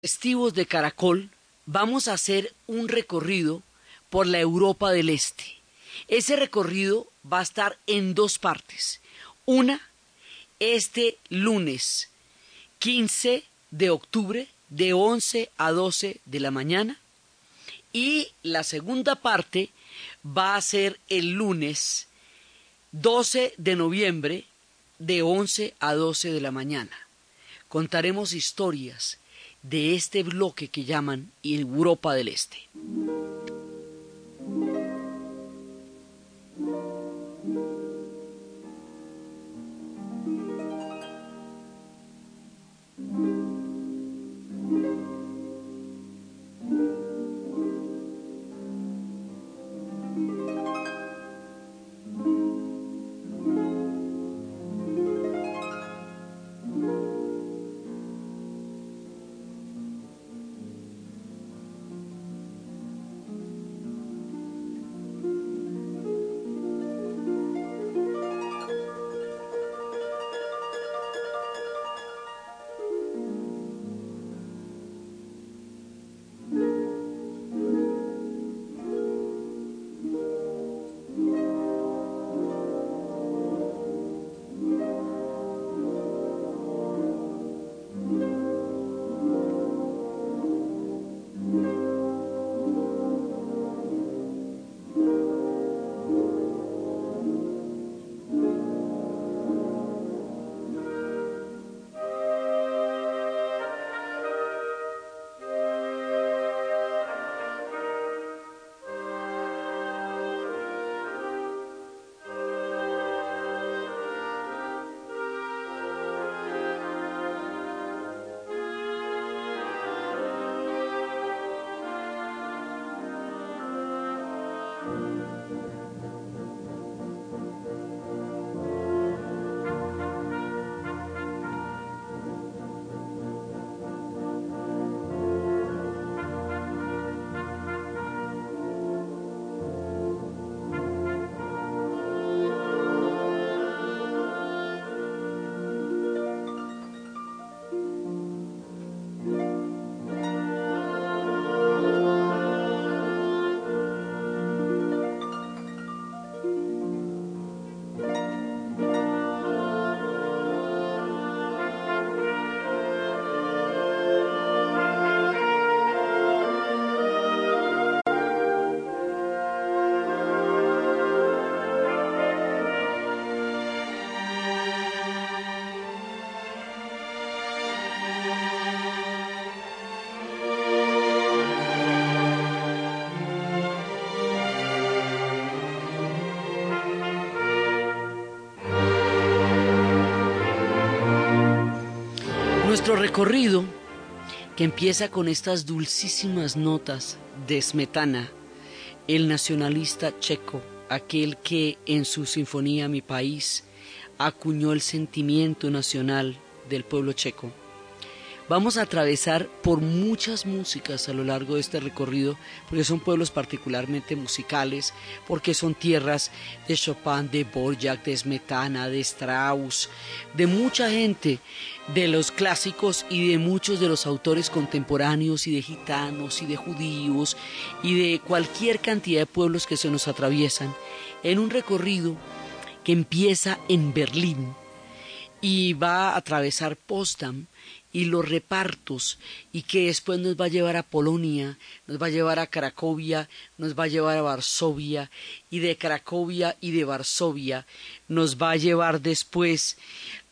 Estivos de Caracol vamos a hacer un recorrido por la Europa del Este. Ese recorrido va a estar en dos partes. Una, este lunes 15 de octubre de 11 a 12 de la mañana. Y la segunda parte va a ser el lunes 12 de noviembre de 11 a 12 de la mañana. Contaremos historias de este bloque que llaman Europa del Este. Nuestro recorrido, que empieza con estas dulcísimas notas de Smetana, el nacionalista checo, aquel que en su sinfonía Mi País acuñó el sentimiento nacional del pueblo checo Vamos a atravesar por muchas músicas a lo largo de este recorrido, porque son pueblos particularmente musicales, porque son tierras de Chopin, de Borjak, de Smetana, de Strauss, de mucha gente, de los clásicos y de muchos de los autores contemporáneos y de gitanos y de judíos y de cualquier cantidad de pueblos que se nos atraviesan en un recorrido que empieza en Berlín y va a atravesar Potsdam y los repartos y que después nos va a llevar a Polonia, nos va a llevar a Cracovia, nos va a llevar a Varsovia y de Cracovia y de Varsovia nos va a llevar después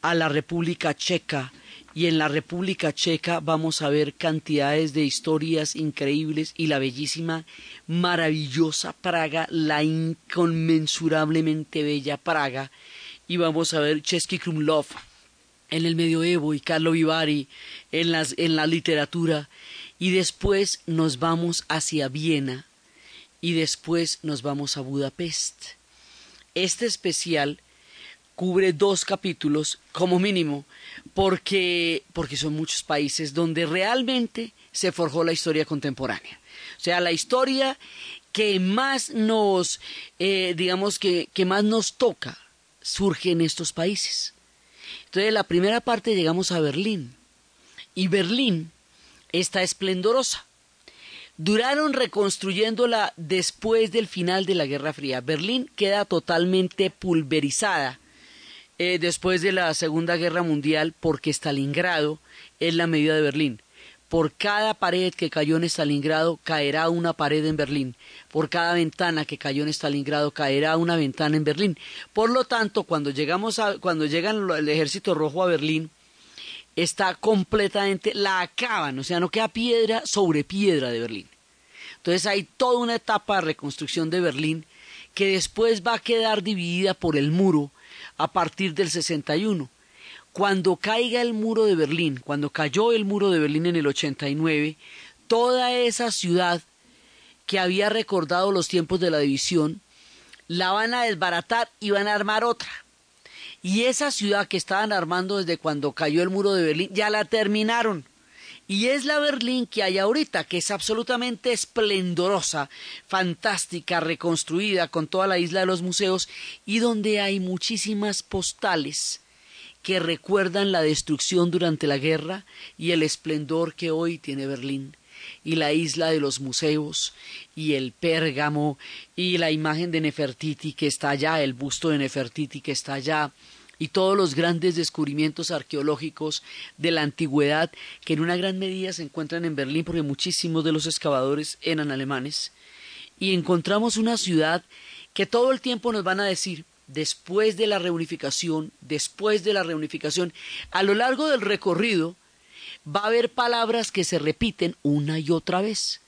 a la República Checa y en la República Checa vamos a ver cantidades de historias increíbles y la bellísima, maravillosa Praga, la inconmensurablemente bella Praga y vamos a ver Chesky Krumlov en el medioevo y Carlo Vivari en, las, en la literatura y después nos vamos hacia Viena y después nos vamos a Budapest. Este especial cubre dos capítulos como mínimo porque, porque son muchos países donde realmente se forjó la historia contemporánea. O sea, la historia que más nos, eh, digamos que, que más nos toca surge en estos países. Entonces, la primera parte llegamos a Berlín. Y Berlín está esplendorosa. Duraron reconstruyéndola después del final de la Guerra Fría. Berlín queda totalmente pulverizada eh, después de la Segunda Guerra Mundial porque Stalingrado es la medida de Berlín. Por cada pared que cayó en Stalingrado caerá una pared en Berlín. Por cada ventana que cayó en Stalingrado caerá una ventana en Berlín. Por lo tanto, cuando llegamos a, cuando llegan el ejército rojo a Berlín, está completamente, la acaban, o sea, no queda piedra sobre piedra de Berlín. Entonces hay toda una etapa de reconstrucción de Berlín que después va a quedar dividida por el muro a partir del 61. Cuando caiga el muro de Berlín, cuando cayó el muro de Berlín en el 89, toda esa ciudad que había recordado los tiempos de la división, la van a desbaratar y van a armar otra. Y esa ciudad que estaban armando desde cuando cayó el muro de Berlín, ya la terminaron. Y es la Berlín que hay ahorita, que es absolutamente esplendorosa, fantástica, reconstruida con toda la isla de los museos y donde hay muchísimas postales que recuerdan la destrucción durante la guerra y el esplendor que hoy tiene Berlín y la isla de los museos y el Pérgamo y la imagen de Nefertiti que está allá, el busto de Nefertiti que está allá y todos los grandes descubrimientos arqueológicos de la antigüedad que en una gran medida se encuentran en Berlín porque muchísimos de los excavadores eran alemanes. Y encontramos una ciudad que todo el tiempo nos van a decir después de la reunificación, después de la reunificación, a lo largo del recorrido va a haber palabras que se repiten una y otra vez.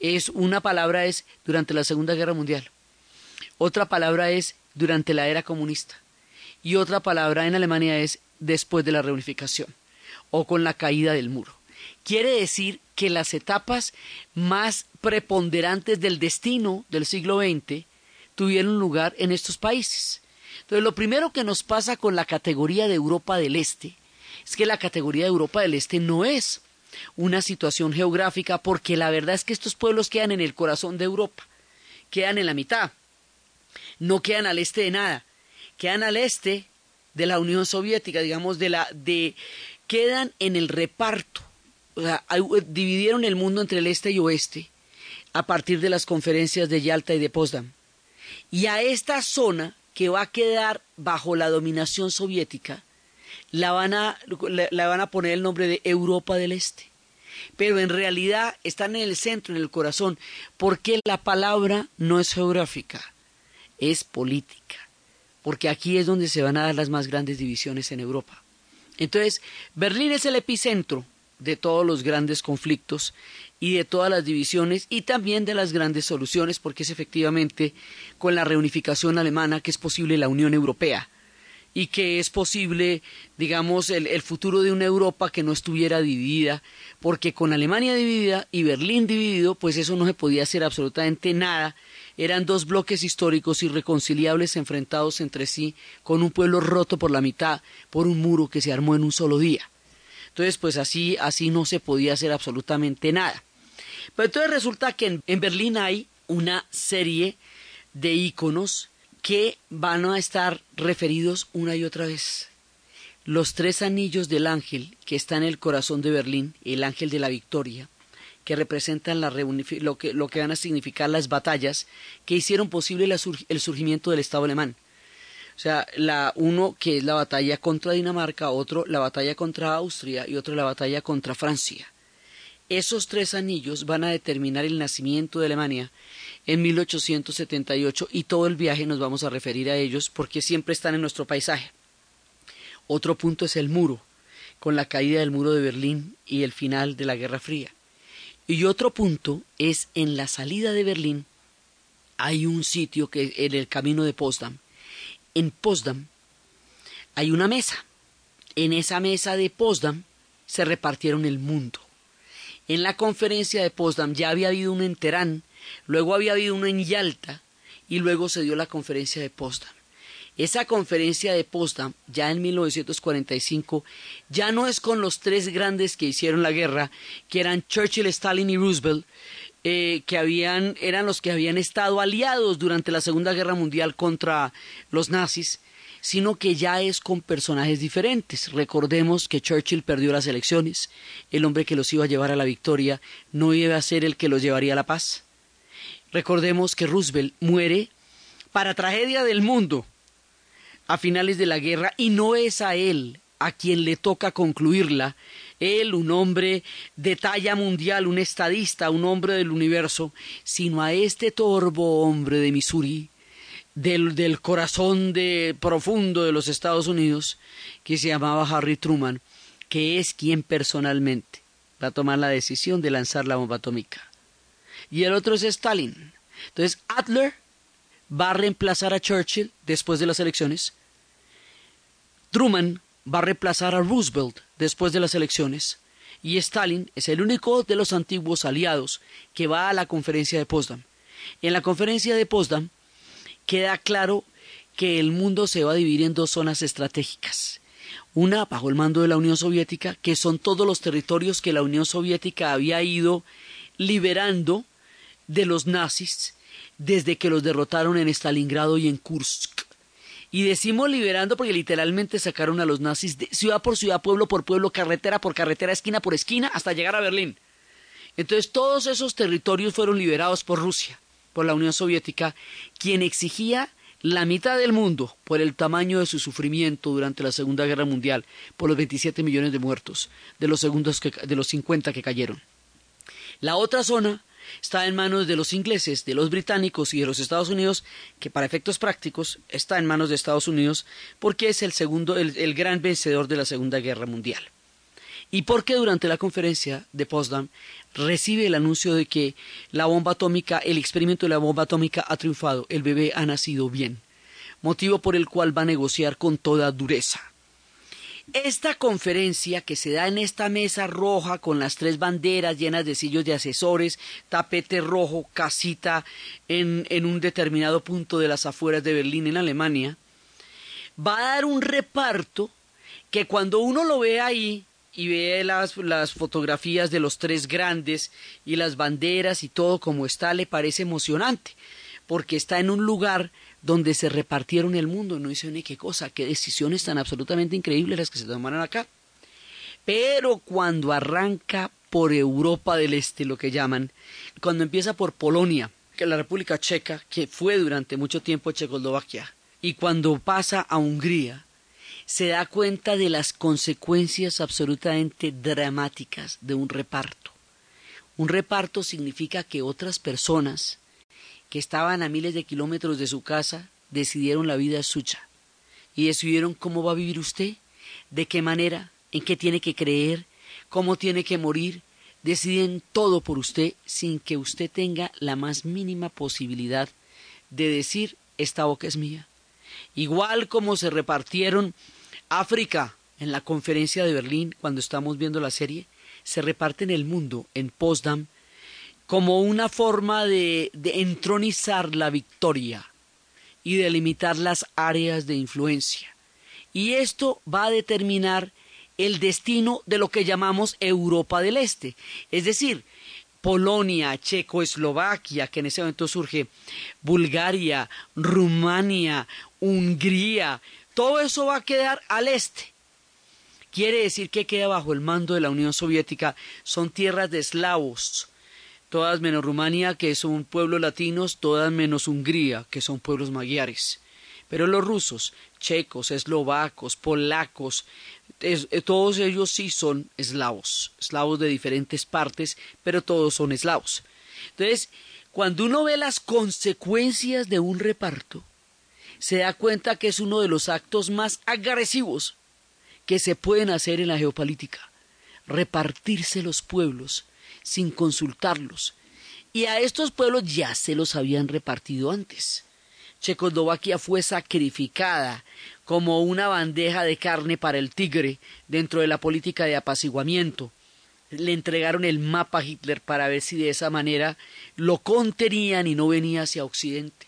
Es una palabra es durante la Segunda Guerra Mundial. Otra palabra es durante la era comunista. Y otra palabra en Alemania es después de la reunificación o con la caída del muro. Quiere decir que las etapas más preponderantes del destino del siglo XX tuvieron lugar en estos países. Entonces, lo primero que nos pasa con la categoría de Europa del Este es que la categoría de Europa del Este no es una situación geográfica porque la verdad es que estos pueblos quedan en el corazón de Europa, quedan en la mitad, no quedan al este de nada, quedan al este de la Unión Soviética, digamos, de la de quedan en el reparto. O sea, dividieron el mundo entre el este y oeste a partir de las conferencias de Yalta y de Potsdam. Y a esta zona que va a quedar bajo la dominación soviética, la van a, la van a poner el nombre de Europa del Este. Pero en realidad están en el centro, en el corazón, porque la palabra no es geográfica, es política. Porque aquí es donde se van a dar las más grandes divisiones en Europa. Entonces, Berlín es el epicentro de todos los grandes conflictos y de todas las divisiones y también de las grandes soluciones, porque es efectivamente con la reunificación alemana que es posible la Unión Europea y que es posible, digamos, el, el, futuro de una Europa que no estuviera dividida, porque con Alemania dividida y Berlín dividido, pues eso no se podía hacer absolutamente nada. Eran dos bloques históricos irreconciliables enfrentados entre sí, con un pueblo roto por la mitad, por un muro que se armó en un solo día. Entonces, pues así, así no se podía hacer absolutamente nada. Pero entonces resulta que en, Berlín hay una serie de íconos que van a estar referidos una y otra vez. Los tres anillos del ángel que está en el corazón de Berlín, el ángel de la victoria, que representan la lo, que, lo que van a significar las batallas que hicieron posible el surgimiento del Estado alemán. O sea, la uno que es la batalla contra Dinamarca, otro la batalla contra Austria y otro la batalla contra Francia. Esos tres anillos van a determinar el nacimiento de Alemania en 1878 y todo el viaje nos vamos a referir a ellos porque siempre están en nuestro paisaje. Otro punto es el muro, con la caída del muro de Berlín y el final de la Guerra Fría. Y otro punto es en la salida de Berlín hay un sitio que en el camino de Potsdam. En Potsdam hay una mesa. En esa mesa de Potsdam se repartieron el mundo. En la conferencia de Potsdam ya había habido un enterán Luego había habido uno en Yalta y luego se dio la conferencia de Potsdam. Esa conferencia de Potsdam, ya en 1945, ya no es con los tres grandes que hicieron la guerra, que eran Churchill, Stalin y Roosevelt, eh, que habían, eran los que habían estado aliados durante la Segunda Guerra Mundial contra los nazis, sino que ya es con personajes diferentes. Recordemos que Churchill perdió las elecciones, el hombre que los iba a llevar a la victoria no iba a ser el que los llevaría a la paz. Recordemos que Roosevelt muere para tragedia del mundo a finales de la guerra y no es a él a quien le toca concluirla, él, un hombre de talla mundial, un estadista, un hombre del universo, sino a este torbo hombre de Missouri, del, del corazón de, profundo de los Estados Unidos, que se llamaba Harry Truman, que es quien personalmente va a tomar la decisión de lanzar la bomba atómica. Y el otro es Stalin. Entonces, Adler va a reemplazar a Churchill después de las elecciones. Truman va a reemplazar a Roosevelt después de las elecciones. Y Stalin es el único de los antiguos aliados que va a la conferencia de Potsdam. En la conferencia de Potsdam queda claro que el mundo se va a dividir en dos zonas estratégicas. Una bajo el mando de la Unión Soviética, que son todos los territorios que la Unión Soviética había ido liberando de los nazis desde que los derrotaron en Stalingrado y en Kursk. Y decimos liberando porque literalmente sacaron a los nazis de ciudad por ciudad, pueblo por pueblo, carretera por carretera, esquina por esquina, hasta llegar a Berlín. Entonces todos esos territorios fueron liberados por Rusia, por la Unión Soviética, quien exigía la mitad del mundo por el tamaño de su sufrimiento durante la Segunda Guerra Mundial, por los 27 millones de muertos, de los, segundos de los 50 que cayeron. La otra zona está en manos de los ingleses, de los británicos y de los Estados Unidos, que para efectos prácticos está en manos de Estados Unidos porque es el segundo, el, gran vencedor de la Segunda Guerra Mundial. Y porque durante la conferencia de Potsdam recibe el anuncio de que la bomba atómica, el experimento de la bomba atómica ha triunfado, el bebé ha nacido bien, motivo por el cual va a negociar con toda dureza. Esta conferencia que se da en esta mesa roja con las tres banderas llenas de sillos de asesores, tapete rojo, casita en, en un determinado punto de las afueras de Berlín, en Alemania, va a dar un reparto que cuando uno lo ve ahí y ve las, las, fotografías de los tres grandes y las banderas y todo como está, le parece emocionante, porque está en un lugar donde se repartieron el mundo. No dice ni qué cosa, qué decisiones tan absolutamente increíbles las que se tomaron acá. Pero cuando arranca por Europa del Este, lo que llaman, cuando empieza por Polonia, que la República Checa, que fue durante mucho tiempo Checoslovaquia, y cuando pasa a Hungría, se da cuenta de las consecuencias absolutamente dramáticas de un reparto. Un reparto significa que otras personas que estaban a miles de kilómetros de su casa, decidieron la vida suya y decidieron cómo va a vivir usted, de qué manera, en qué tiene que creer, cómo tiene que morir, deciden todo por usted sin que usted tenga la más mínima posibilidad de decir esta boca es mía. Igual como se repartieron África en la conferencia de Berlín cuando estamos viendo la serie, se reparten el mundo en Potsdam como una forma de, entronizar la victoria y de limitar las áreas de influencia. Y esto va a determinar el destino de lo que llamamos Europa del Este, es decir, Polonia, Checoslovaquia, que en ese momento surge, Bulgaria, Rumania, Hungría, todo eso va a quedar al este. Quiere decir que queda bajo el mando de la Unión Soviética, son tierras de eslavos, todas menos Rumania, que son pueblos latinos, todas menos Hungría, que son pueblos magiares. Pero los rusos, checos, eslovacos, polacos, eh, todos ellos sí son eslavos, eslavos de diferentes partes, pero todos son eslavos. Entonces, cuando uno ve las consecuencias de un reparto, se da cuenta que es uno de los actos más agresivos que se pueden hacer en la geopolítica, repartirse los pueblos sin consultarlos. Y a estos pueblos ya se los habían repartido antes. Checoslovaquia fue sacrificada como una bandeja de carne para el tigre dentro de la política de apaciguamiento. Le entregaron el mapa a Hitler para ver si de esa manera lo contenían y no venía hacia Occidente.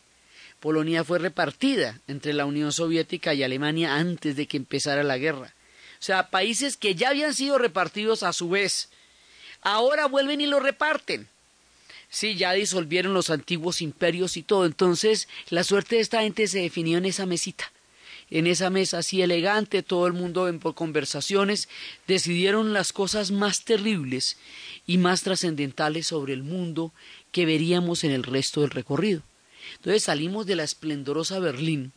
Polonia fue repartida entre la Unión Soviética y Alemania antes de que empezara la guerra. O sea, países que ya habían sido repartidos a su vez Ahora vuelven y lo reparten. Sí, ya disolvieron los antiguos imperios y todo. Entonces, la suerte de esta gente se definió en esa mesita. en esa mesa así elegante, todo el mundo en conversaciones, decidieron las cosas más terribles y más trascendentales sobre el mundo que veríamos en el resto del recorrido. Entonces salimos de la esplendorosa Berlín,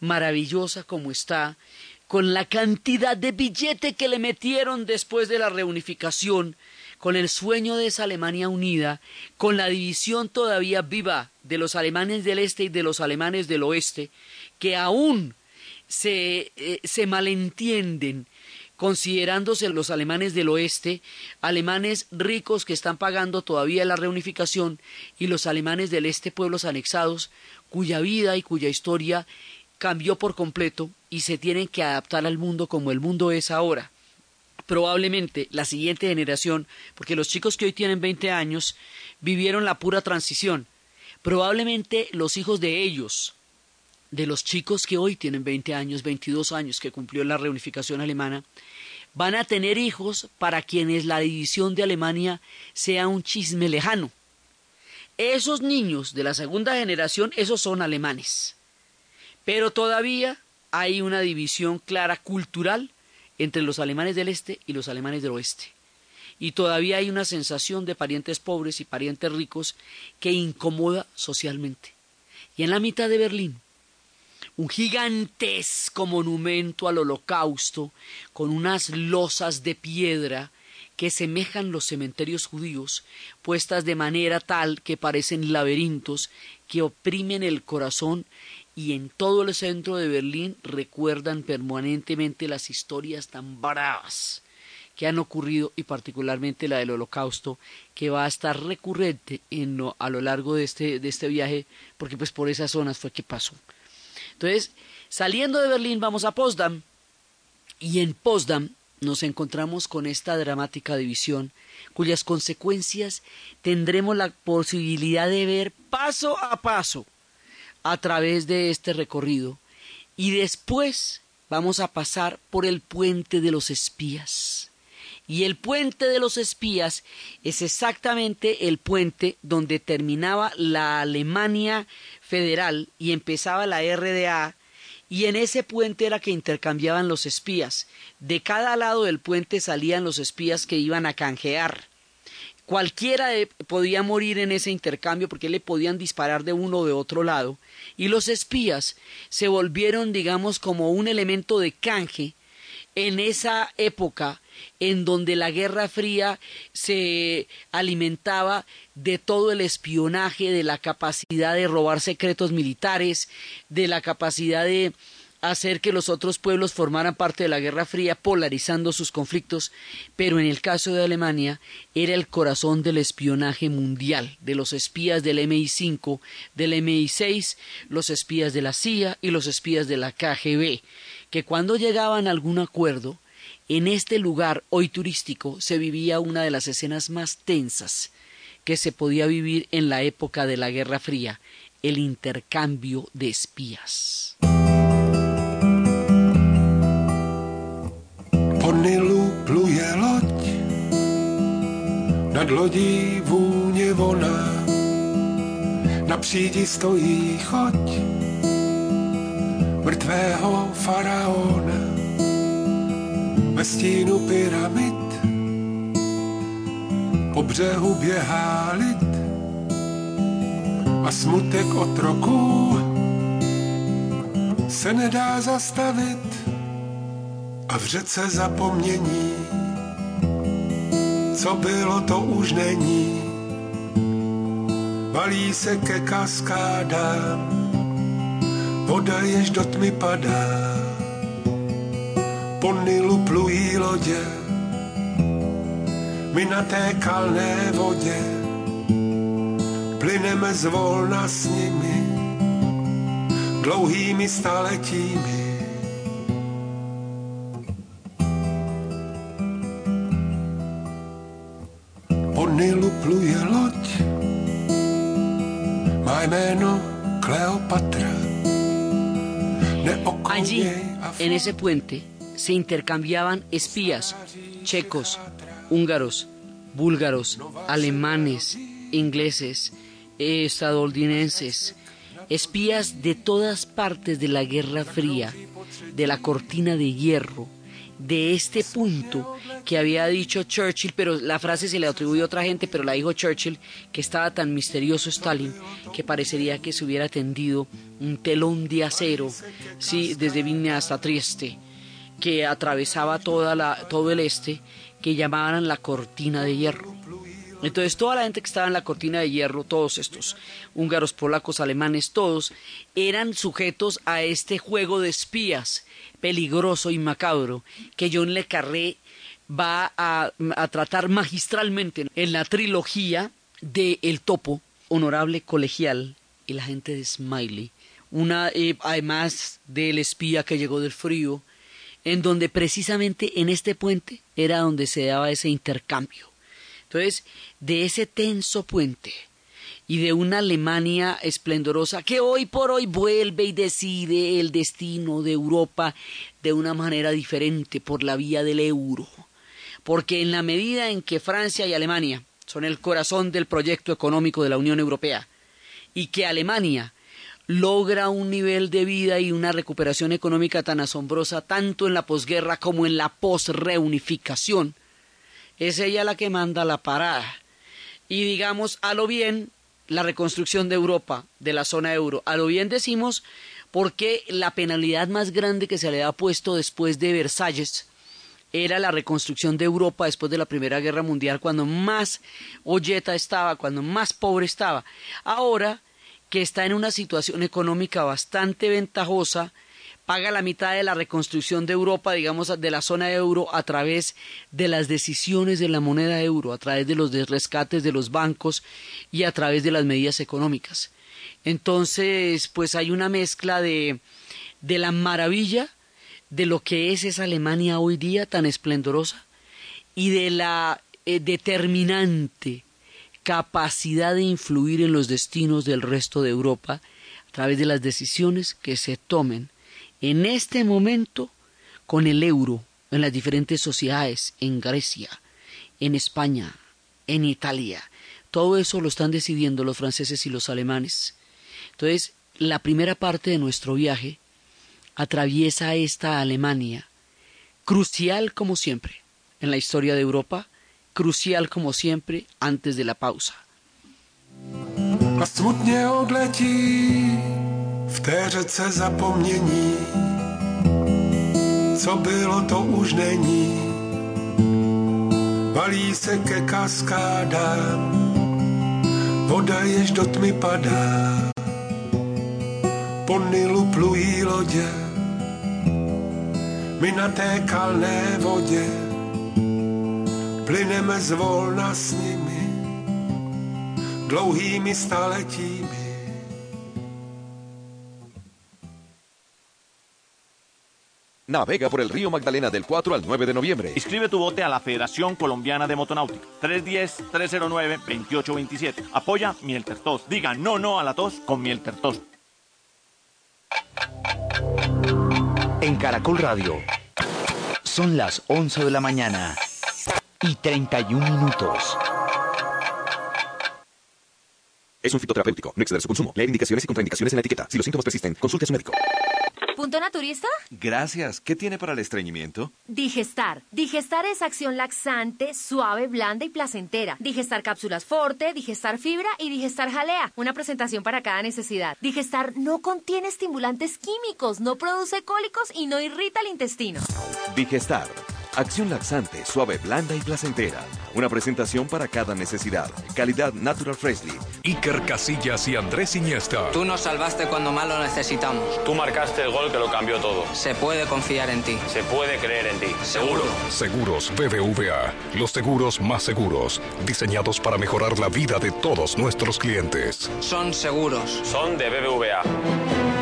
maravillosa como está, con la cantidad de billete que le metieron después de la reunificación, con el sueño de esa Alemania unida, con la división todavía viva de los alemanes del este y de los alemanes del oeste, que aún se, eh, se malentienden considerándose los alemanes del oeste, alemanes ricos que están pagando todavía la reunificación, y los alemanes del este, pueblos anexados, cuya vida y cuya historia cambió por completo y se tienen que adaptar al mundo como el mundo es ahora. Probablemente la siguiente generación, porque los chicos que hoy tienen 20 años vivieron la pura transición, probablemente los hijos de ellos, de los chicos que hoy tienen 20 años, 22 años, que cumplió la reunificación alemana, van a tener hijos para quienes la división de Alemania sea un chisme lejano. Esos niños de la segunda generación, esos son alemanes. Pero todavía hay una división clara cultural entre los alemanes del este y los alemanes del oeste. Y todavía hay una sensación de parientes pobres y parientes ricos que incomoda socialmente. Y en la mitad de Berlín, un gigantesco monumento al holocausto con unas losas de piedra que semejan los cementerios judíos, puestas de manera tal que parecen laberintos que oprimen el corazón y en todo el centro de Berlín recuerdan permanentemente las historias tan bravas que han ocurrido y particularmente la del holocausto que va a estar recurrente en a lo largo de este, de este viaje porque pues por esas zonas fue que pasó. Entonces, saliendo de Berlín vamos a Potsdam y en Potsdam nos encontramos con esta dramática división cuyas consecuencias tendremos la posibilidad de ver paso a paso a través de este recorrido y después vamos a pasar por el puente de los espías. Y el puente de los espías es exactamente el puente donde terminaba la Alemania federal y empezaba la RDA y en ese puente era que intercambiaban los espías. De cada lado del puente salían los espías que iban a canjear. Cualquiera podía morir en ese intercambio porque le podían disparar de uno o de otro lado. Y los espías se volvieron, digamos, como un elemento de canje en esa época en donde la Guerra Fría se alimentaba de todo el espionaje, de la capacidad de robar secretos militares, de la capacidad de hacer que los otros pueblos formaran parte de la Guerra Fría, polarizando sus conflictos, pero en el caso de Alemania era el corazón del espionaje mundial, de los espías del MI5, del MI6, los espías de la CIA y los espías de la KGB, que cuando llegaban a algún acuerdo, en este lugar hoy turístico se vivía una de las escenas más tensas que se podía vivir en la época de la Guerra Fría, el intercambio de espías. Mrtvého faraona ve stínu pyramid po břehu běhá lid a smutek otroků se nedá zastavit a v řece zapomnění, co bylo, to už není. Valí se ke kaskádám, voda jež do tmy padá. Po Nilu plují lodě, my na té kalné vodě. Plyneme zvolna s nimi, dlouhými staletími. Nilu pluje loď, má jméno Cleopatra. Allí, en ese puente, se intercambiaban espías checos, húngaros, búlgaros, alemanes, ingleses, estadounidenses, espías de todas partes de la Guerra Fría, de la cortina de hierro, de este punto que había dicho Churchill, pero la frase se le atribuye a otra gente, pero la dijo Churchill, que estaba tan misterioso Stalin que parecería que se hubiera tendido un telón de acero, sí, desde Vilna hasta Trieste, que atravesaba toda la, todo el este, que llamaban la cortina de hierro. Entonces toda la gente que estaba en la cortina de hierro, todos estos, húngaros, polacos, alemanes, todos, eran sujetos a este juego de espías peligroso y macabro que John Le Carré va a, tratar magistralmente en la trilogía de El Topo, Honorable Colegial y la gente de Smiley. Una, eh, además del espía que llegó del frío, en donde precisamente en este puente era donde se daba ese intercambio entonces, de ese tenso puente y de una Alemania esplendorosa que hoy por hoy vuelve y decide el destino de Europa de una manera diferente por la vía del euro. Porque en la medida en que Francia y Alemania son el corazón del proyecto económico de la Unión Europea y que Alemania logra un nivel de vida y una recuperación económica tan asombrosa tanto en la posguerra como en la posreunificación, es ella la que manda la parada. Y digamos, a lo bien, la reconstrucción de Europa, de la zona euro, a lo bien decimos porque la penalidad más grande que se le ha puesto después de Versalles era la reconstrucción de Europa después de la Primera Guerra Mundial, cuando más hoyeta estaba, cuando más pobre estaba. Ahora que está en una situación económica bastante ventajosa, paga la mitad de la reconstrucción de Europa, digamos, de la zona euro, a través de las decisiones de la moneda euro, a través de los rescates de los bancos y a través de las medidas económicas. Entonces, pues hay una mezcla de, de la maravilla de lo que es esa Alemania hoy día tan esplendorosa y de la eh, determinante capacidad de influir en los destinos del resto de Europa a través de las decisiones que se tomen en este momento con el euro en las diferentes sociedades, en Grecia, en España, en Italia. Todo eso lo están decidiendo los franceses y los alemanes. Entonces, la primera parte de nuestro viaje atraviesa esta Alemania, crucial como siempre en la historia de Europa, crucial como siempre antes de la pausa. V té řece zapomnění. Co bylo, to už není. Valí se ke kaskádám, voda jež do tmy padá. Po Nilu plují lodě, my na té kalné vodě plyneme zvolna s nimi, dlouhými staletími. Navega por el río Magdalena del 4 al 9 de noviembre. Inscribe tu bote a la Federación Colombiana de Motonáutica. 310-309-2827. Apoya Miel Tertos. Diga no, no a la tos con Miel Tertos. En Caracol Radio. Son las 11 de la mañana y 31 minutos. Es un fitoterapéutico. No exceder su consumo. Leer indicaciones y contraindicaciones en la etiqueta. Si los síntomas persisten, consulte a su médico. ¿Punto naturista? Gracias. ¿Qué tiene para el estreñimiento? Digestar. Digestar es acción laxante, suave, blanda y placentera. Digestar cápsulas forte, digestar fibra y digestar jalea. Una presentación para cada necesidad. Digestar no contiene estimulantes químicos, no produce cólicos y no irrita el intestino. Digestar Acción laxante, suave, blanda y placentera. Una presentación para cada necesidad. Calidad Natural Freshly. Iker Casillas y Andrés Iniesta. Tú nos salvaste cuando más lo necesitamos. Tú marcaste el gol que lo cambió todo. Se puede confiar en ti. Se puede creer en ti. Seguro. Seguros BBVA. Los seguros más seguros. Diseñados para mejorar la vida de todos nuestros clientes. Son seguros. Son de BBVA.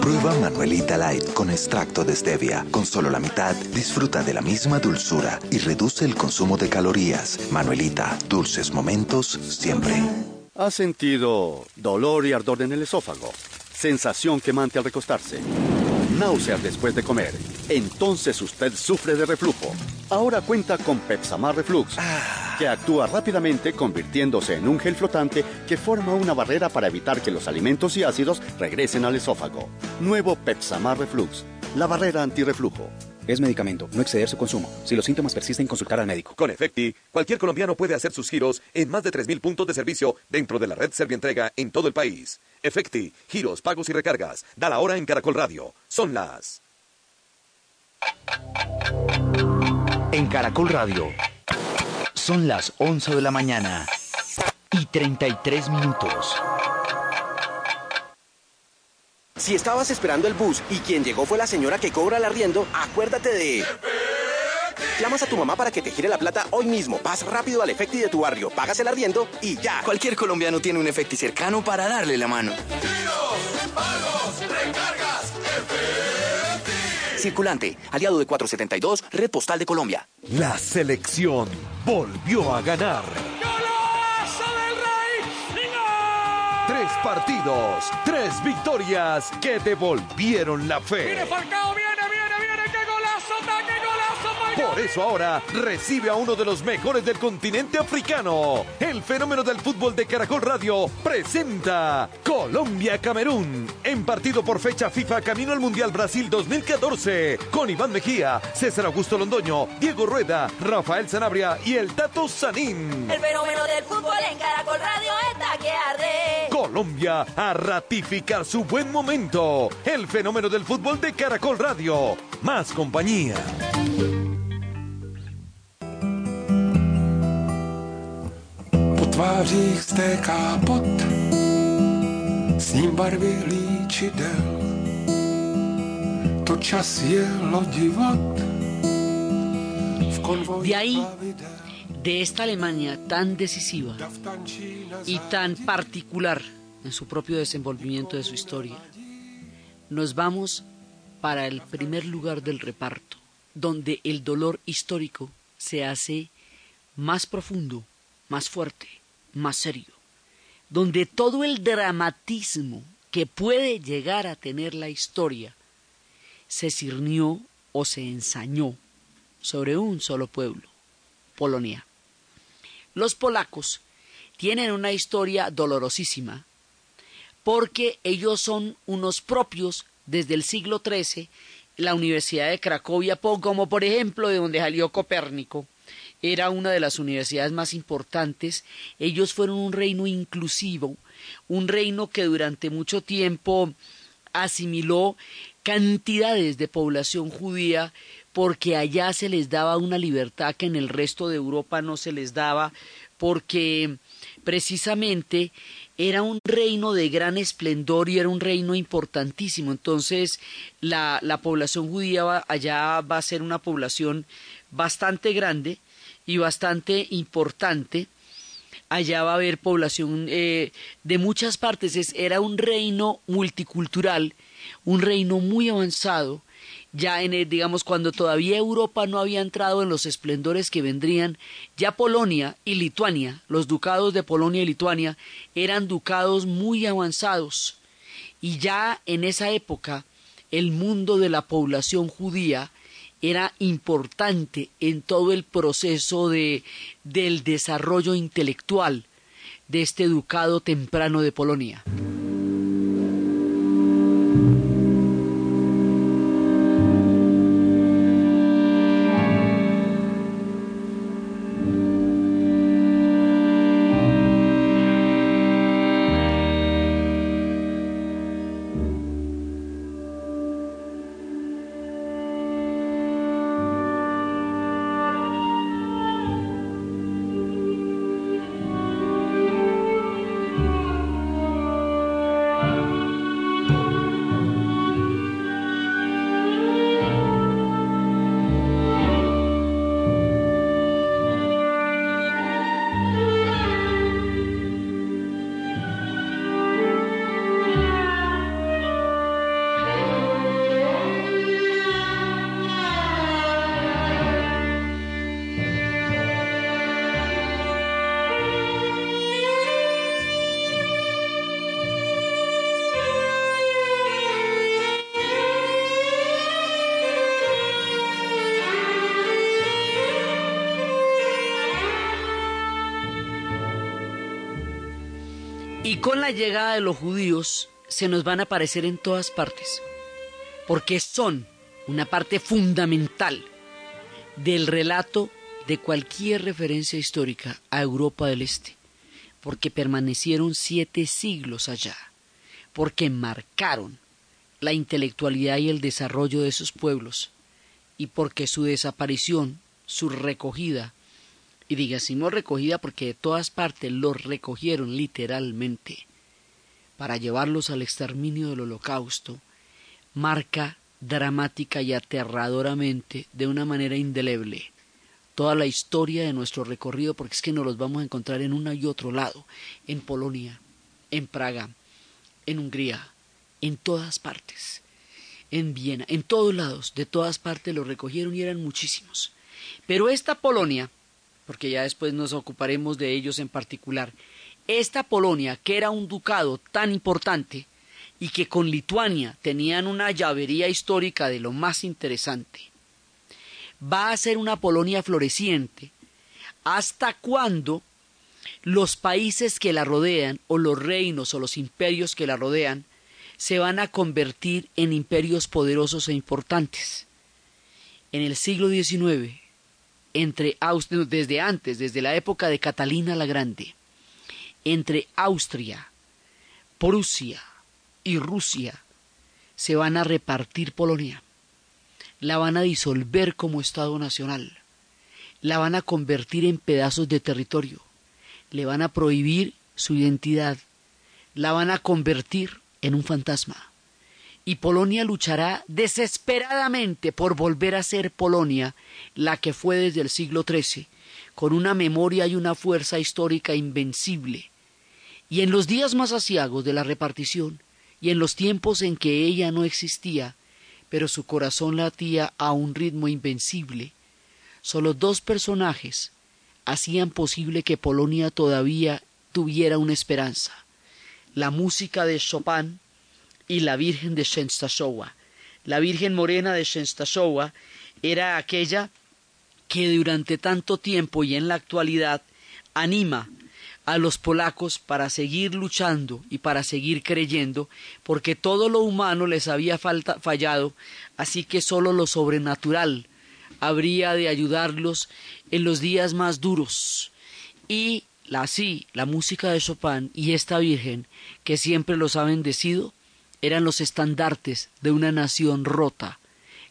Prueba Manuelita Light con extracto de stevia. Con solo la mitad, disfruta de la misma dulzura y reduce el consumo de calorías. Manuelita, dulces momentos siempre. ¿Ha sentido dolor y ardor en el esófago? Sensación quemante al recostarse náuseas después de comer. Entonces usted sufre de reflujo. Ahora cuenta con Pepsamar Reflux, que actúa rápidamente convirtiéndose en un gel flotante que forma una barrera para evitar que los alimentos y ácidos regresen al esófago. Nuevo Pepsamar Reflux, la barrera antirreflujo. Es medicamento, no exceder su consumo. Si los síntomas persisten, consultar al médico. Con Efecti, cualquier colombiano puede hacer sus giros en más de 3.000 puntos de servicio dentro de la red Servientrega en todo el país. Efecti, giros, pagos y recargas. Da la hora en Caracol Radio. Son las... En Caracol Radio. Son las 11 de la mañana y 33 minutos. Si estabas esperando el bus y quien llegó fue la señora que cobra el arriendo, acuérdate de... Llamas a tu mamá para que te gire la plata hoy mismo. Vas rápido al Efecti de tu barrio, pagas el arriendo y ya. Cualquier colombiano tiene un Efecti cercano para darle la mano. Circulante, aliado de 472, Red Postal de Colombia. La selección volvió a ganar. Partidos, tres victorias que devolvieron la fe. Por eso ahora recibe a uno de los mejores del continente africano. El fenómeno del fútbol de Caracol Radio presenta Colombia-Camerún en partido por fecha FIFA Camino al Mundial Brasil 2014 con Iván Mejía, César Augusto Londoño, Diego Rueda, Rafael Sanabria y el Tato Sanín. El fenómeno del fútbol en Caracol Radio está que arde. Colombia a ratificar su buen momento. El fenómeno del fútbol de Caracol Radio. Más compañía. Tvářích stéká pot, s ním barvy líčidel. To čas je lodivot v konvoji De ahí, de esta Alemania tan decisiva y tan particular en su propio desenvolvimiento de su historia, nos vamos para el primer lugar del reparto, donde el dolor histórico se hace más profundo, más fuerte, más serio, donde todo el dramatismo que puede llegar a tener la historia se cirnió o se ensañó sobre un solo pueblo, Polonia. Los polacos tienen una historia dolorosísima porque ellos son unos propios desde el siglo XIII, la Universidad de Cracovia, como por ejemplo de donde salió Copérnico, era una de las universidades más importantes, ellos fueron un reino inclusivo, un reino que durante mucho tiempo asimiló cantidades de población judía porque allá se les daba una libertad que en el resto de Europa no se les daba, porque precisamente era un reino de gran esplendor y era un reino importantísimo. Entonces, la, la población judía allá va a ser una población bastante grande y bastante importante. Allá va a haber población eh, de muchas partes. Es, era un reino multicultural, un reino muy avanzado, ya en digamos cuando todavía Europa no había entrado en los esplendores que vendrían, ya Polonia y Lituania, los ducados de Polonia y Lituania eran ducados muy avanzados y ya en esa época el mundo de la población judía era importante en todo el proceso de, del desarrollo intelectual de este ducado temprano de Polonia. Con la llegada de los judíos se nos van a aparecer en todas partes, porque son una parte fundamental del relato de cualquier referencia histórica a Europa del Este, porque permanecieron siete siglos allá, porque marcaron la intelectualidad y el desarrollo de esos pueblos, y porque su desaparición, su recogida, y digásemos recogida porque de todas partes los recogieron literalmente para llevarlos al exterminio del holocausto, marca dramática y aterradoramente de una manera indeleble toda la historia de nuestro recorrido porque es que nos los vamos a encontrar en uno y otro lado, en Polonia, en Praga, en Hungría, en todas partes, en Viena, en todos lados, de todas partes los recogieron y eran muchísimos. Pero esta Polonia, porque ya después nos ocuparemos de ellos en particular, esta Polonia, que era un ducado tan importante y que con Lituania tenían una llavería histórica de lo más interesante, va a ser una Polonia floreciente hasta cuando los países que la rodean o los reinos o los imperios que la rodean se van a convertir en imperios poderosos e importantes. En el siglo XIX, entre desde antes, desde la época de Catalina la Grande, entre Austria, Prusia y Rusia, se van a repartir Polonia. La van a disolver como Estado Nacional, la van a convertir en pedazos de territorio, le van a prohibir su identidad, la van a convertir en un fantasma. Y Polonia luchará desesperadamente por volver a ser Polonia, la que fue desde el siglo XIII, con una memoria y una fuerza histórica invencible. Y en los días más asiagos de la repartición, y en los tiempos en que ella no existía, pero su corazón latía a un ritmo invencible. Solo dos personajes hacían posible que Polonia todavía tuviera una esperanza. La música de Chopin y la Virgen de Częstochowa. La Virgen Morena de Częstochowa era aquella que durante tanto tiempo y en la actualidad anima a los polacos para seguir luchando y para seguir creyendo, porque todo lo humano les había fallado, así que solo lo sobrenatural habría de ayudarlos en los días más duros. Y así, la música de Chopin y esta Virgen, que siempre los ha bendecido, eran los estandartes de una nación rota,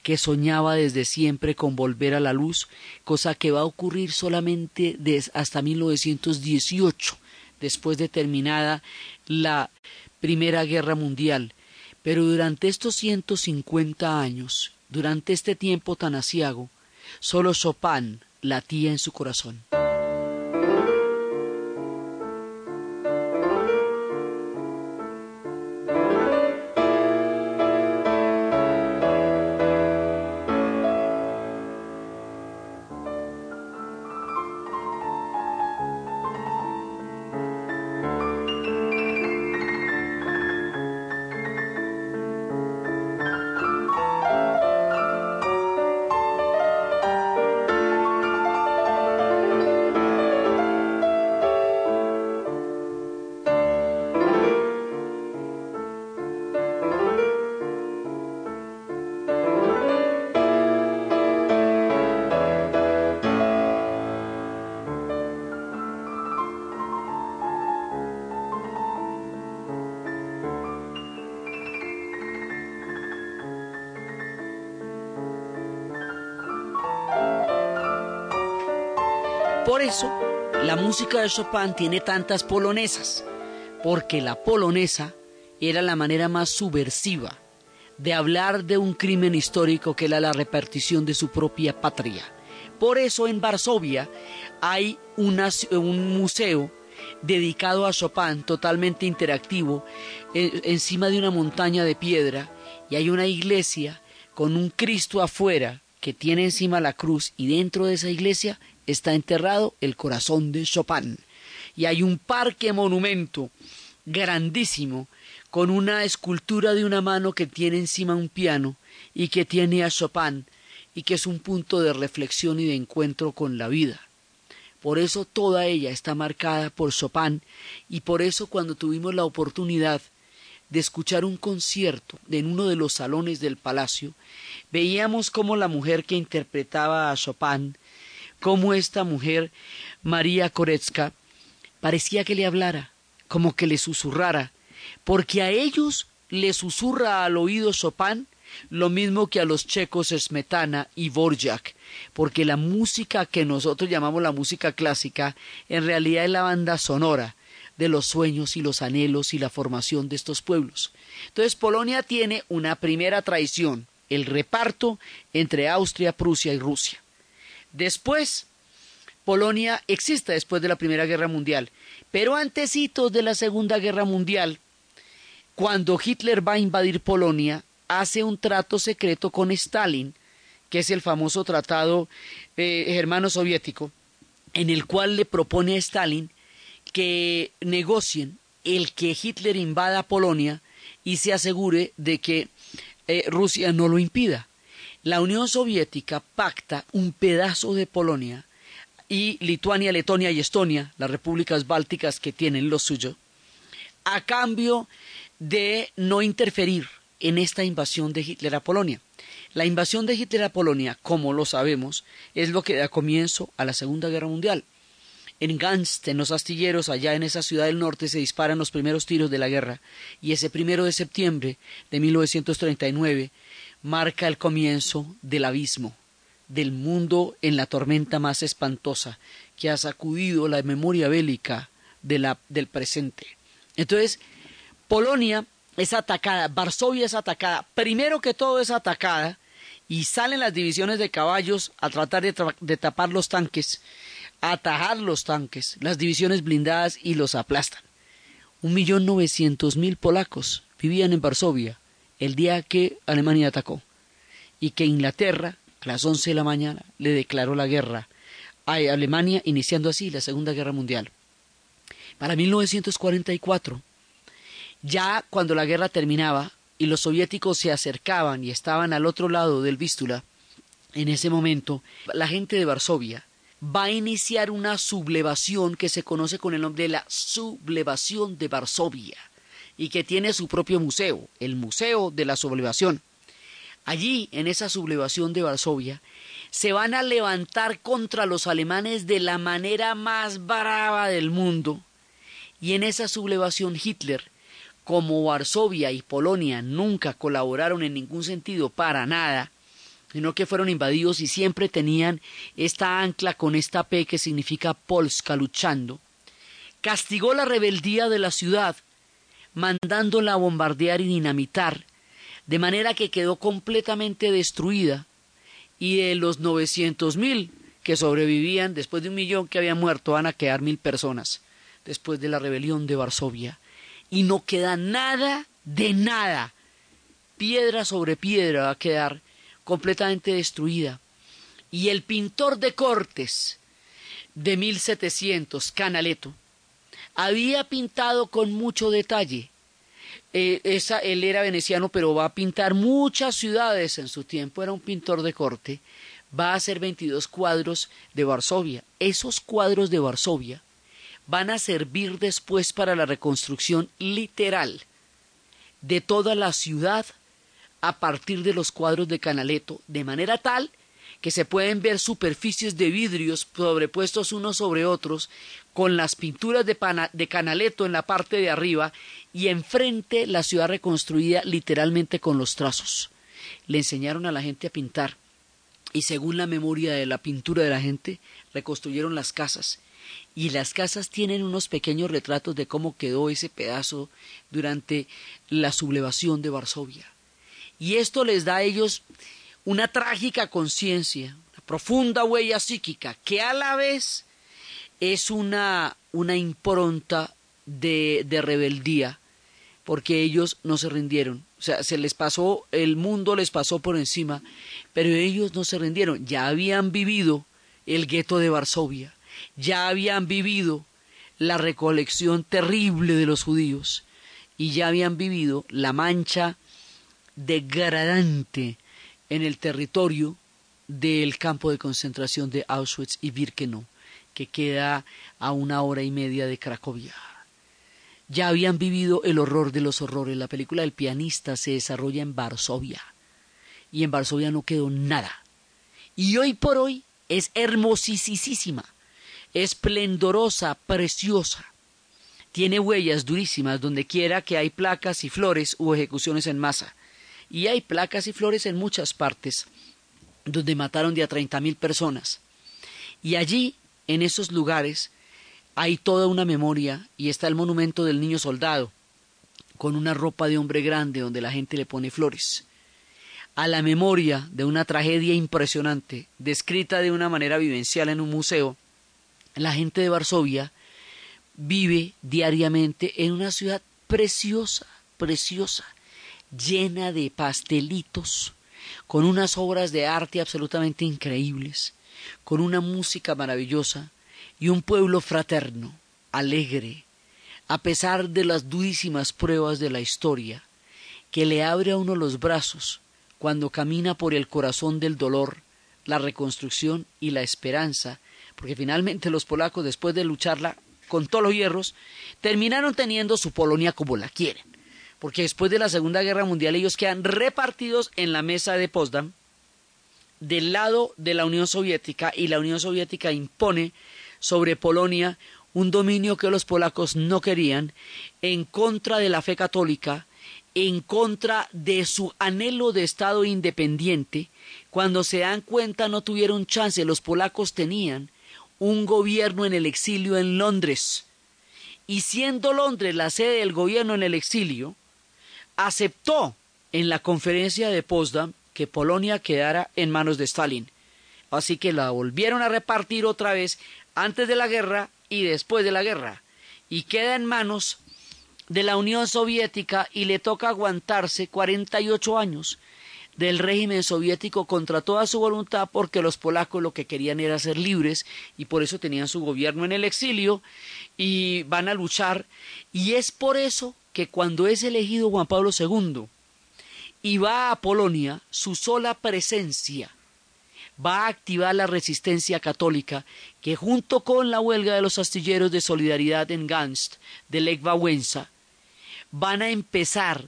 que soñaba desde siempre con volver a la luz, cosa que va a ocurrir solamente desde hasta 1918, después de terminada la Primera Guerra Mundial. Pero durante estos 150 años, durante este tiempo tan asiago, solo Chopin latía en su corazón. Por eso, la música de Chopin tiene tantas polonesas, porque la polonesa era la manera más subversiva de hablar de un crimen histórico que era la repartición de su propia patria. Por eso en Varsovia hay un museo dedicado a Chopin, totalmente interactivo, encima de una montaña de piedra, y hay una iglesia con un Cristo afuera que tiene encima la cruz, y dentro de esa iglesia está enterrado el corazón de Chopin. Y hay un parque monumento grandísimo con una escultura de una mano que tiene encima un piano y que tiene a Chopin y que es un punto de reflexión y de encuentro con la vida. Por eso toda ella está marcada por Chopin y por eso cuando tuvimos la oportunidad de escuchar un concierto en uno de los salones del palacio, veíamos cómo la mujer que interpretaba a Chopin, cómo esta mujer, María Koretska, parecía que le hablara, como que le susurrara, porque a ellos le susurra al oído Chopin lo mismo que a los checos Smetana y Borjak, porque la música que nosotros llamamos la música clásica en realidad es la banda sonora de los sueños y los anhelos y la formación de estos pueblos. Entonces Polonia tiene una primera traición, el reparto entre Austria, Prusia y Rusia. Después, Polonia existe después de la Primera Guerra Mundial, pero antecitos de la Segunda Guerra Mundial, cuando Hitler va a invadir Polonia, hace un trato secreto con Stalin, que es el famoso tratado eh, germano soviético, en el cual le propone a Stalin que negocien el que Hitler invada Polonia y se asegure de que eh, Rusia no lo impida. La Unión Soviética pacta un pedazo de Polonia y Lituania, Letonia y Estonia, las repúblicas bálticas que tienen lo suyo, a cambio de no interferir en esta invasión de Hitler a Polonia. La invasión de Hitler a Polonia, como lo sabemos, es lo que da comienzo a la Segunda Guerra Mundial. En Ganst, en los astilleros, allá en esa ciudad del norte, se disparan los primeros tiros de la guerra, y ese primero de septiembre de 1939 marca el comienzo del abismo, del mundo en la tormenta más espantosa que ha sacudido la memoria bélica del presente. Entonces, Polonia es atacada, Varsovia es atacada, primero que todo es atacada, y salen las divisiones de caballos a tratar de, de tapar los tanques, a atajar los tanques, las divisiones blindadas y los aplastan. Un millón novecientos mil polacos vivían en Varsovia el día que Alemania atacó y que Inglaterra a las once de la mañana le declaró la guerra a Alemania, iniciando así la Segunda Guerra Mundial. Para 1944, ya cuando la guerra terminaba y los soviéticos se acercaban y estaban al otro lado del Vístula, en ese momento la gente de Varsovia va a iniciar una sublevación que se conoce con el nombre de la sublevación de Varsovia y que tiene su propio museo, el Museo de la Sublevación. Allí, en esa sublevación de Varsovia, se van a levantar contra los alemanes de la manera más brava del mundo. Y en esa sublevación Hitler como Varsovia y Polonia nunca colaboraron en ningún sentido para nada, sino que fueron invadidos y siempre tenían esta ancla con esta P que significa Polska luchando, castigó la rebeldía de la ciudad, mandándola a bombardear y dinamitar, de manera que quedó completamente destruida, y de los novecientos mil que sobrevivían, después de un millón que habían muerto, van a quedar mil personas, después de la rebelión de Varsovia y no queda nada de nada. Piedra sobre piedra va a quedar completamente destruida. Y el pintor de Cortes de 1700, Canaletto, había pintado con mucho detalle. Eh, él era veneciano, pero va a pintar muchas ciudades en su tiempo, era un pintor de corte. Va a hacer 22 cuadros de Varsovia. Esos cuadros de Varsovia van a servir después para la reconstrucción literal de toda la ciudad a partir de los cuadros de Canaletto, de manera tal que se pueden ver superficies de vidrios sobrepuestos unos sobre otros, con las pinturas de, de Canaletto en la parte de arriba y enfrente la ciudad reconstruida literalmente con los trazos. Le enseñaron a la gente a pintar y según la memoria de la pintura de la gente, reconstruyeron las casas y las casas tienen unos pequeños retratos de cómo quedó ese pedazo durante la sublevación de Varsovia. Y esto les da a ellos una trágica conciencia, una profunda huella psíquica, que a la vez es una, una impronta de, de rebeldía, porque ellos no se rindieron. O sea, se les pasó, el mundo les pasó por encima, pero ellos no se rindieron. Ya habían vivido el gueto de Varsovia ya habían vivido la recolección terrible de los judíos y ya habían vivido la mancha degradante en el territorio del campo de concentración de Auschwitz y Birkenau, que queda a una hora y media de Cracovia. Ya habían vivido el horror de los horrores. La película del pianista se desarrolla en Varsovia. Y en Varsovia no quedó nada. Y hoy por hoy es hermosísima, esplendorosa, preciosa. Tiene huellas durísimas donde quiera que hay placas y flores u ejecuciones en masa. Y hay placas y flores en muchas partes donde mataron de a treinta mil personas. Y allí, en esos lugares, hay toda una memoria y está el monumento del niño soldado, con una ropa de hombre grande donde la gente le pone flores. A la memoria de una tragedia impresionante, descrita de una manera vivencial en un museo, la gente de Varsovia vive diariamente en una ciudad preciosa, preciosa, llena de pastelitos, con unas obras de arte absolutamente increíbles, con una música maravillosa y un pueblo fraterno, alegre, a pesar de las durísimas pruebas de la historia, que le abre a uno los brazos cuando camina por el corazón del dolor, la reconstrucción y la esperanza, porque finalmente los polacos, después de lucharla con todos los hierros, terminaron teniendo su Polonia como la quieren porque después de la Segunda Guerra Mundial ellos quedan repartidos en la mesa de Potsdam del lado de la Unión Soviética y la Unión Soviética impone sobre Polonia un dominio que los polacos no querían en contra de la fe católica, en contra de su anhelo de Estado independiente, cuando se dan cuenta no tuvieron chance, los polacos tenían un gobierno en el exilio en Londres, y siendo Londres la sede del gobierno en el exilio, aceptó en la conferencia de Potsdam que Polonia quedara en manos de Stalin. Así que la volvieron a repartir otra vez antes de la guerra y después de la guerra. Y queda en manos de la Unión Soviética y le toca aguantarse 48 años del régimen soviético contra toda su voluntad porque los polacos lo que querían era ser libres y por eso tenían su gobierno en el exilio y van a luchar y es por eso que cuando es elegido Juan Pablo II y va a Polonia, su sola presencia va a activar la resistencia católica que junto con la huelga de los astilleros de solidaridad en Gansk de Lech Wałęsa van a empezar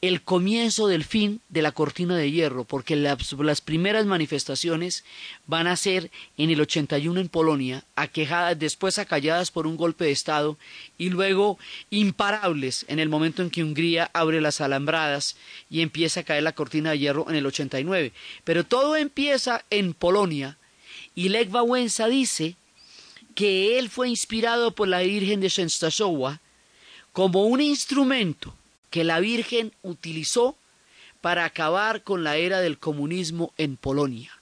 el comienzo del fin de la cortina de hierro, porque las, primeras manifestaciones van a ser en el 81 en Polonia, aquejadas, después acalladas por un golpe de Estado y luego imparables en el momento en que Hungría abre las alambradas y empieza a caer la cortina de hierro en el 89. Pero todo empieza en Polonia y Lech Wałęsa dice que él fue inspirado por la Virgen de Częstochowa como un instrumento que la Virgen utilizó para acabar con la era del comunismo en Polonia.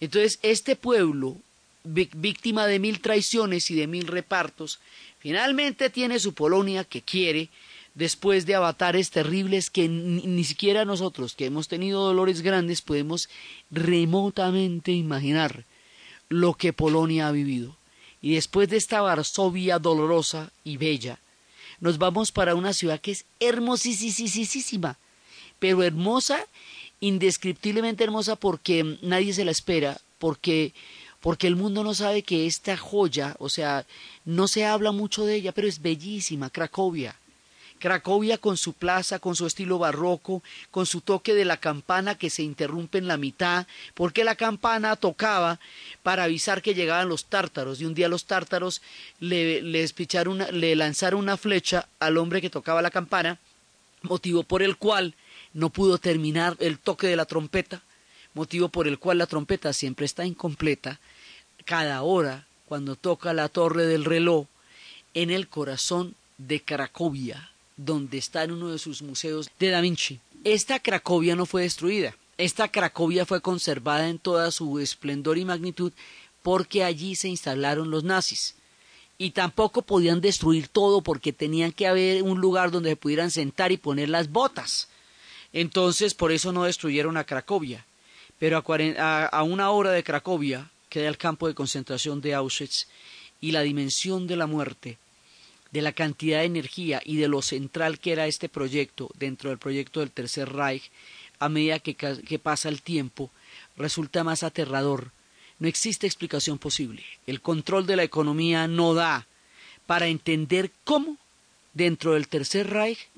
Entonces, este pueblo, víctima de mil traiciones y de mil repartos, finalmente tiene su Polonia que quiere, después de avatares terribles que ni, siquiera nosotros, que hemos tenido dolores grandes, podemos remotamente imaginar lo que Polonia ha vivido. Y después de esta Varsovia dolorosa y bella, nos vamos para una ciudad que es hermosísima, pero hermosa, indescriptiblemente hermosa porque nadie se la espera, porque porque el mundo no sabe que esta joya, o sea, no se habla mucho de ella, pero es bellísima, Cracovia. Cracovia con su plaza, con su estilo barroco, con su toque de la campana que se interrumpe en la mitad, porque la campana tocaba para avisar que llegaban los tártaros, y un día los tártaros le, le lanzaron una flecha al hombre que tocaba la campana, motivo por el cual no pudo terminar el toque de la trompeta, motivo por el cual la trompeta siempre está incompleta, cada hora, cuando toca la torre del reloj, en el corazón de Cracovia, donde está en uno de sus museos de Da Vinci. Esta Cracovia no fue destruida. Esta Cracovia fue conservada en toda su esplendor y magnitud porque allí se instalaron los nazis. Y tampoco podían destruir todo porque tenían que haber un lugar donde se pudieran sentar y poner las botas. Entonces, por eso no destruyeron a Cracovia. Pero a, a una hora de Cracovia queda el campo de concentración de Auschwitz y la dimensión de la muerte de la cantidad de energía y de lo central que era este proyecto dentro del proyecto del Tercer Reich, a medida que, pasa el tiempo, resulta más aterrador, No existe explicación posible. El control de la economía no da para entender cómo dentro del Tercer Reich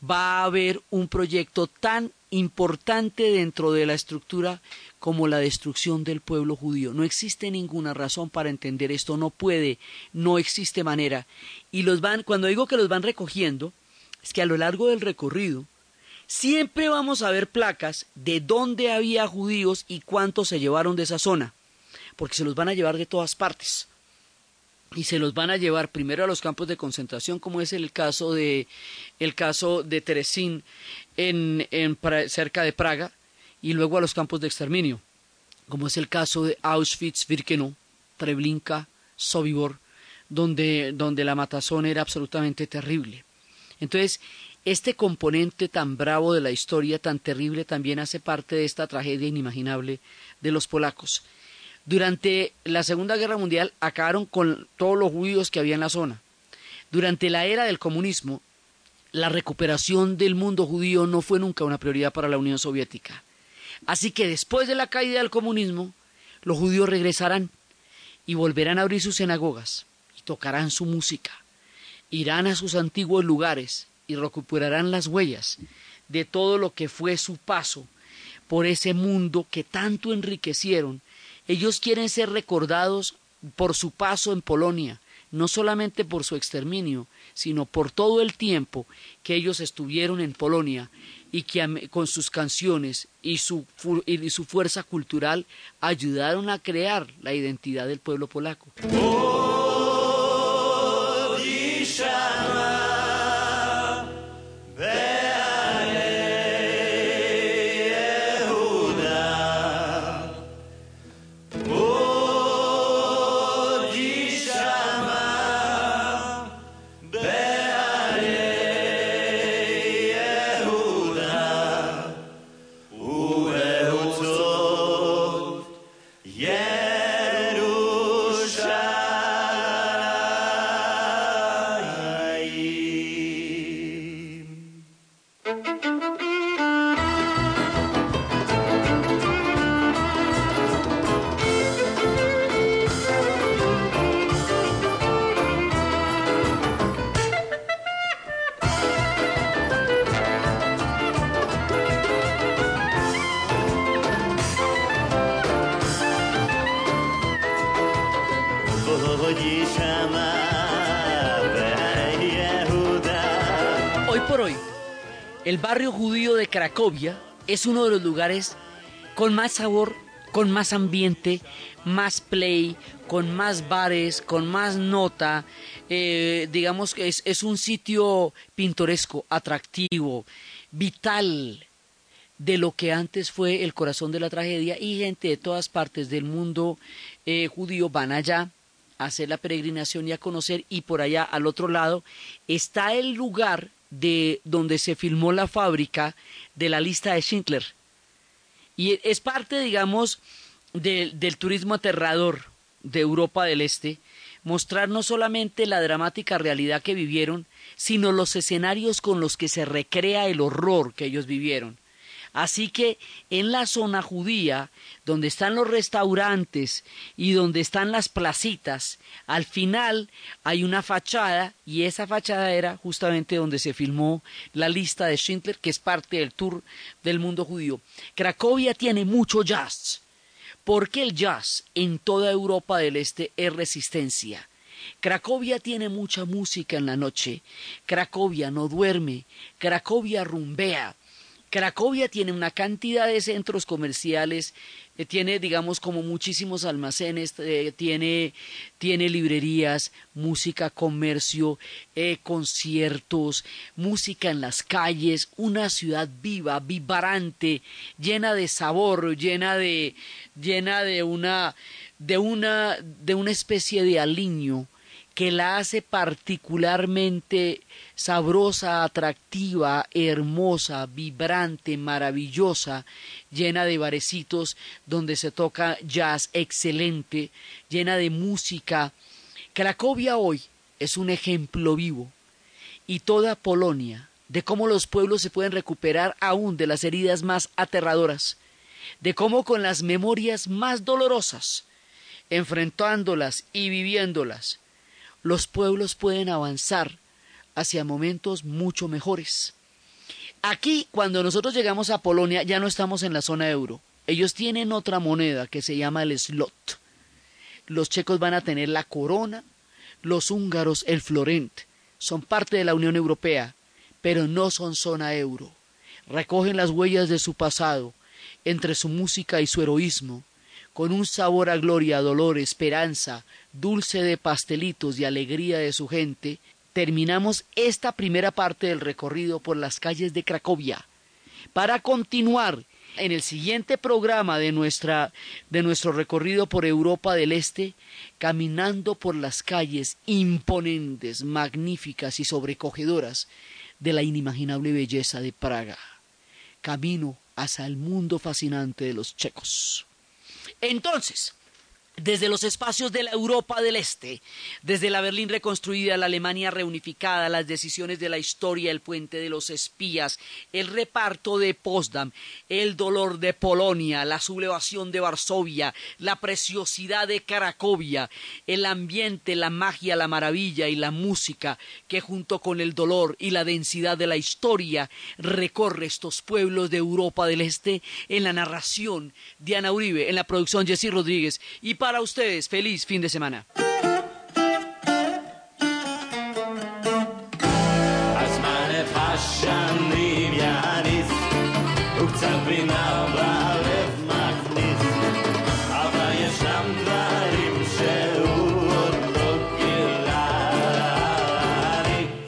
va a haber un proyecto tan importante dentro de la estructura como la destrucción del pueblo judío. No existe ninguna razón para entender esto, no puede, no existe manera. Y los van, cuando digo que los van recogiendo, es que a lo largo del recorrido siempre vamos a ver placas de dónde había judíos y cuántos se llevaron de esa zona, porque se los van a llevar de todas partes y se los van a llevar primero a los campos de concentración, como es el caso de el caso de Teresín en, en cerca de Praga, y luego a los campos de exterminio, como es el caso de Auschwitz, Birkenau, Treblinka, Sobibor, donde, donde la matazón era absolutamente terrible. Entonces, este componente tan bravo de la historia, tan terrible, también hace parte de esta tragedia inimaginable de los polacos. Durante la Segunda Guerra Mundial acabaron con todos los judíos que había en la zona. Durante la era del comunismo, la recuperación del mundo judío no fue nunca una prioridad para la Unión Soviética. Así que después de la caída del comunismo, los judíos regresarán y volverán a abrir sus sinagogas y tocarán su música. Irán a sus antiguos lugares y recuperarán las huellas de todo lo que fue su paso por ese mundo que tanto enriquecieron ellos quieren ser recordados por su paso en Polonia, no solamente por su exterminio, sino por todo el tiempo que ellos estuvieron en Polonia y que con sus canciones y su, y su fuerza cultural ayudaron a crear la identidad del pueblo polaco. El barrio judío de Cracovia es uno de los lugares con más sabor, con más ambiente, más play, con más bares, con más nota. Eh, digamos que es, un sitio pintoresco, atractivo, vital de lo que antes fue el corazón de la tragedia y gente de todas partes del mundo eh, judío van allá a hacer la peregrinación y a conocer y por allá al otro lado está el lugar de donde se filmó la fábrica de la lista de Schindler. Y es parte, digamos, del turismo aterrador de Europa del Este, mostrar no solamente la dramática realidad que vivieron, sino los escenarios con los que se recrea el horror que ellos vivieron. Así que en la zona judía, donde están los restaurantes y donde están las placitas, al final hay una fachada y esa fachada era justamente donde se filmó la lista de Schindler, que es parte del tour del mundo judío. Cracovia tiene mucho jazz, porque el jazz en toda Europa del Este es resistencia. Cracovia tiene mucha música en la noche. Cracovia no duerme. Cracovia rumbea. Cracovia tiene una cantidad de centros comerciales, eh, tiene, digamos, como muchísimos almacenes, eh, tiene, tiene librerías, música, comercio, eh, conciertos, música en las calles, una ciudad viva, vibrante, llena de sabor, llena de, llena de una, de una, de una especie de aliño que la hace particularmente sabrosa, atractiva, hermosa, vibrante, maravillosa, llena de barecitos donde se toca jazz excelente, llena de música. Cracovia hoy es un ejemplo vivo y toda Polonia de cómo los pueblos se pueden recuperar aún de las heridas más aterradoras de cómo con las memorias más dolorosas, enfrentándolas y viviéndolas, los pueblos pueden avanzar hacia momentos mucho mejores. Aquí, cuando nosotros llegamos a Polonia, ya no estamos en la zona euro. Ellos tienen otra moneda que se llama el slot. Los checos van a tener la corona, los húngaros el florent. Son parte de la Unión Europea, pero no son zona euro. Recogen las huellas de su pasado entre su música y su heroísmo, con un sabor a gloria, dolor, esperanza, dulce de pastelitos y alegría de su gente, terminamos esta primera parte del recorrido por las calles de Cracovia para continuar en el siguiente programa de, nuestra, de nuestro recorrido por Europa del Este, caminando por las calles imponentes, magníficas y sobrecogedoras de la inimaginable belleza de Praga. Camino hacia el mundo fascinante de los checos. Entonces, desde los espacios de la Europa del Este, desde la Berlín reconstruida, la Alemania reunificada, las decisiones de la historia, el puente de los espías, el reparto de Potsdam, el dolor de Polonia, la sublevación de Varsovia, la preciosidad de Cracovia, el ambiente, la magia, la maravilla y la música que junto con el dolor y la densidad de la historia recorre estos pueblos de Europa del Este en la narración de Ana Uribe, en la producción Jessy Rodríguez y para ustedes, feliz fin de semana.